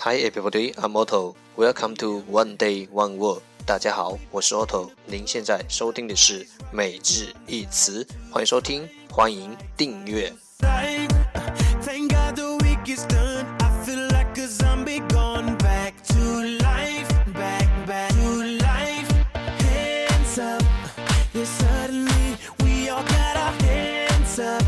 Hi everybody, I'm Otto. Welcome to One Day One Word. 大家好，我是 Otto。您现在收听的是每日一词，欢迎收听，欢迎订阅。Up,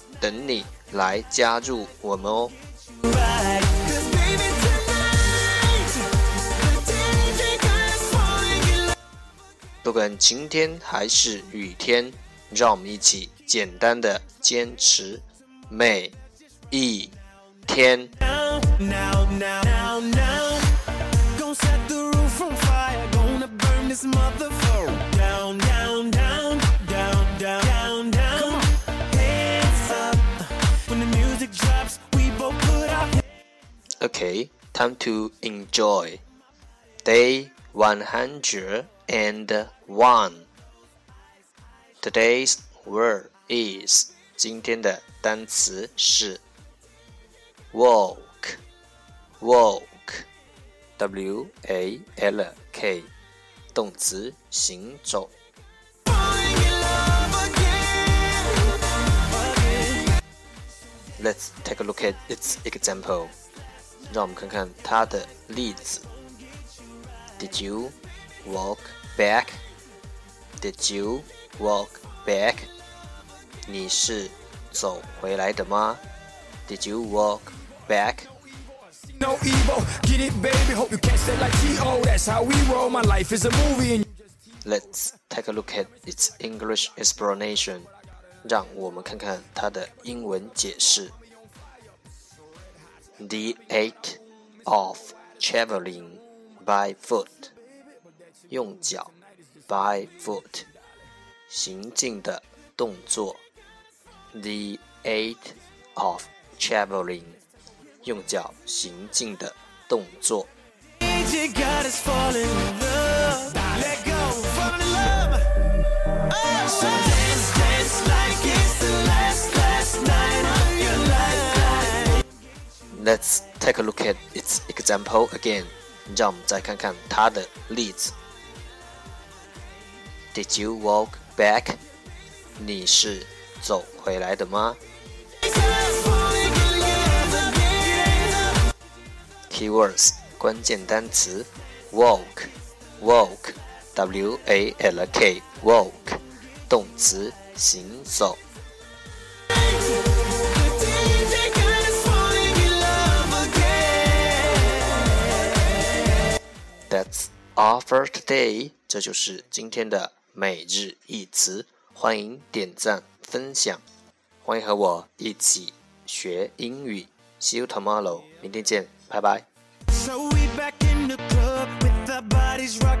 等你。来加入我们哦！不管晴天还是雨天，让我们一起简单的坚持每一天。Okay, time to enjoy. Day 101. Today's word is 今天的单词是 walk, walk, w a l k，动词行走。Let's take a look at its example. 让我们看看它的例子。Did you walk back? Did you walk back? 你是走回来的吗？Did you walk back? No evil, get it, baby. Hope you catch that like T.O. That's how we roll. My life is a movie. Let's take a look at its English explanation. 让我们看看它的英文解释。 the act of traveling by foot，用脚 by foot，行进的动作。The act of traveling，用脚行进的动作。 Let's take a look at its example again. 让我们再看看它的例子。Did you walk back? 你是走回来的吗？Keywords 关键单词 walk walk w a l k walk 动词行走。 好，for today。这就是今天的每日一词，欢迎点赞分享，欢迎和我一起学英语。see you tomorrow，明天见，拜拜。so we back in the club with the bodies rock。